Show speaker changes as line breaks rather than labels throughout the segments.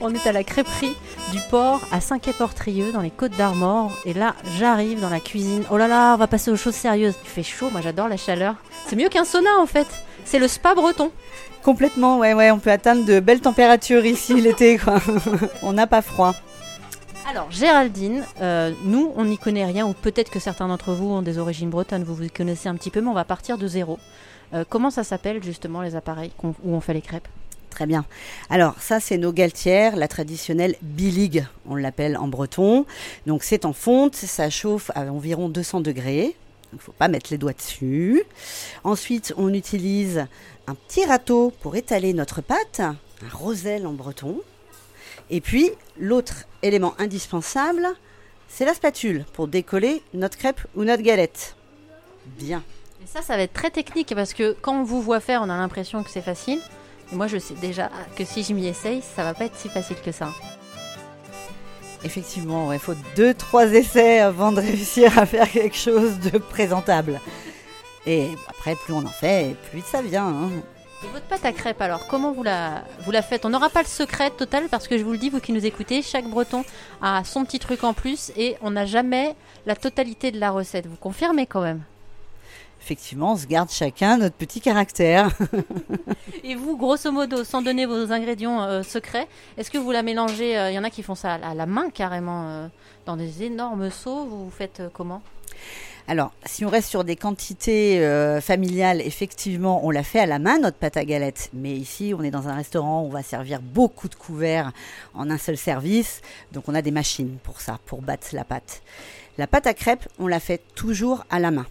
On est à la crêperie du port à Saint-Quay-Portrieux dans les Côtes d'Armor. Et là, j'arrive dans la cuisine. Oh là là, on va passer aux choses sérieuses. Il fait chaud, moi j'adore la chaleur. C'est mieux qu'un sauna en fait. C'est le spa breton.
Complètement, ouais, ouais, on peut atteindre de belles températures ici l'été, quoi. on n'a pas froid.
Alors, Géraldine, euh, nous, on n'y connaît rien, ou peut-être que certains d'entre vous ont des origines bretonnes, vous vous connaissez un petit peu, mais on va partir de zéro. Euh, comment ça s'appelle justement les appareils où on fait les crêpes?
Très bien. Alors, ça, c'est nos galtières, la traditionnelle bilig, on l'appelle en breton. Donc, c'est en fonte, ça chauffe à environ 200 degrés. Il ne faut pas mettre les doigts dessus. Ensuite, on utilise un petit râteau pour étaler notre pâte, un roselle en breton. Et puis, l'autre élément indispensable, c'est la spatule pour décoller notre crêpe ou notre galette. Bien.
Et ça, ça va être très technique parce que quand on vous voit faire, on a l'impression que c'est facile. Et moi, je sais déjà que si je m'y essaye, ça va pas être si facile que ça.
Effectivement, il faut deux, trois essais avant de réussir à faire quelque chose de présentable. Et après, plus on en fait, plus ça vient. hein.
Et votre pâte à crêpes, alors, comment vous la, vous la faites? On n'aura pas le secret total parce que je vous le dis, vous qui nous écoutez, chaque breton a son petit truc en plus et on n'a jamais la totalité de la recette. Vous confirmez quand même?
Effectivement, on se garde chacun notre petit caractère.
Et vous, grosso modo, sans donner vos ingrédients euh, secrets, est-ce que vous la mélangez Il y en a qui font ça à la main carrément, euh, dans des énormes seaux. Vous vous faites euh, comment?
Alors, si on reste sur des quantités euh, familiales, effectivement, on la fait à la main, notre pâte à galette. Mais ici, on est dans un restaurant où on va servir beaucoup de couverts en un seul service. Donc, on a des machines pour ça, pour battre la pâte. La pâte à crêpes, on la fait toujours à la main.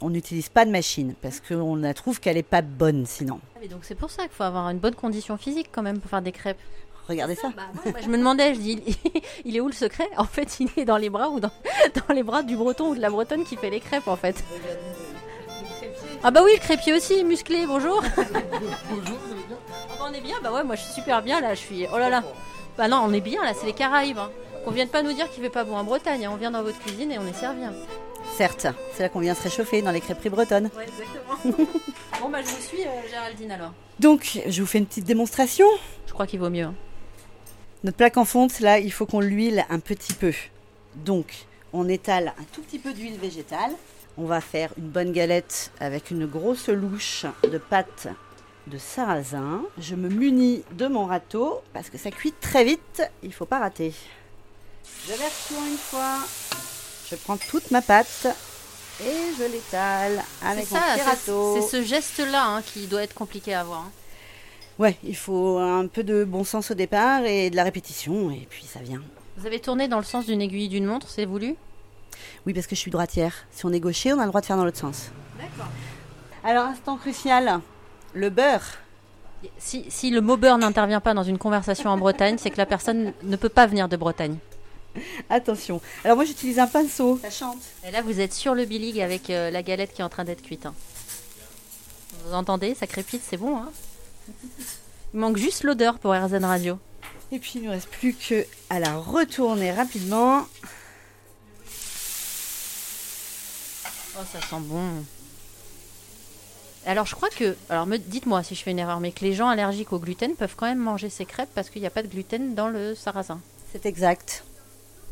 On n'utilise pas de machine parce qu'on la trouve qu'elle n'est pas bonne sinon.
Ah, mais Donc c'est pour ça qu'il faut avoir une bonne condition physique quand même pour faire des crêpes.
Regardez ça.
Bah, moi, moi, je me demandais, je dis, il est où le secret? En fait, il est dans les bras ou dans, dans les bras du breton ou de la bretonne qui fait les crêpes en fait. Ah bah oui, le crépier aussi, musclé, bonjour. bonjour, On est bien Bah ouais, moi je suis super bien là, je suis... Oh là là. Bah non, on est bien là, c'est les Caraïbes. Hein. On vient de pas nous dire qu'il fait pas bon en Bretagne, hein. on vient dans votre cuisine et on est servi. hein.
Certes, c'est là qu'on vient se réchauffer dans les crêperies bretonnes.
Ouais, exactement. bon bah je vous suis euh, Géraldine alors.
Donc, je vous fais une petite démonstration.
Je crois qu'il vaut mieux. hein.
Notre plaque en fonte, là, il faut qu'on l'huile un petit peu. Donc, on étale un tout petit peu d'huile végétale. On va faire une bonne galette avec une grosse louche de pâte de sarrasin. Je me munis de mon râteau parce que ça cuit très vite. Il faut pas rater. Je verse tout en une fois. Je prends toute ma pâte et je l'étale avec
C'est
mon petit
c'est-
râteau.
c'est ce geste-là hein, qui doit être compliqué à avoir. hein.
Ouais, il faut un peu de bon sens au départ et de la répétition et puis ça vient.
Vous avez tourné dans le sens d'une aiguille d'une montre, c'est voulu?
Oui, parce que je suis droitière. Si on est gaucher, on a le droit de faire dans l'autre sens.
D'accord.
Alors, instant crucial, le beurre.
Si, si le mot beurre n'intervient pas dans une conversation en Bretagne, c'est que la personne ne peut pas venir de Bretagne.
Attention. Alors, moi, j'utilise un pinceau. Ça chante.
Et là, vous êtes sur le bilig avec euh, la galette qui est en train d'être cuite. hein. Vous entendez? Ça crépite, c'est bon. Hein? Il manque juste l'odeur pour RZN Radio.
Et puis, il ne reste plus que à la retourner rapidement.
Oh, ça sent bon. Alors, je crois que. Alors, me- dites-moi si je fais une erreur, mais que les gens allergiques au gluten peuvent quand même manger ces crêpes parce qu'il n'y a pas de gluten dans le sarrasin.
C'est exact.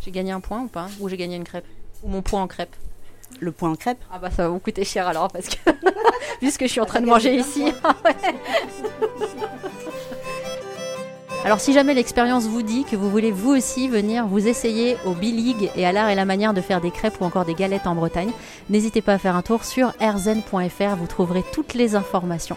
J'ai gagné un point ou pas Ou j'ai gagné une crêpe Ou mon point en crêpe
Le point en crêpe.
Ah bah ça va vous coûter cher alors parce que puisque je suis en train de manger ici. Alors si jamais l'expérience vous dit que vous voulez vous aussi venir vous essayer au Bilig et à l'art et la manière de faire des crêpes ou encore des galettes en Bretagne, n'hésitez pas à faire un tour sur rzen.fr, vous trouverez toutes les informations.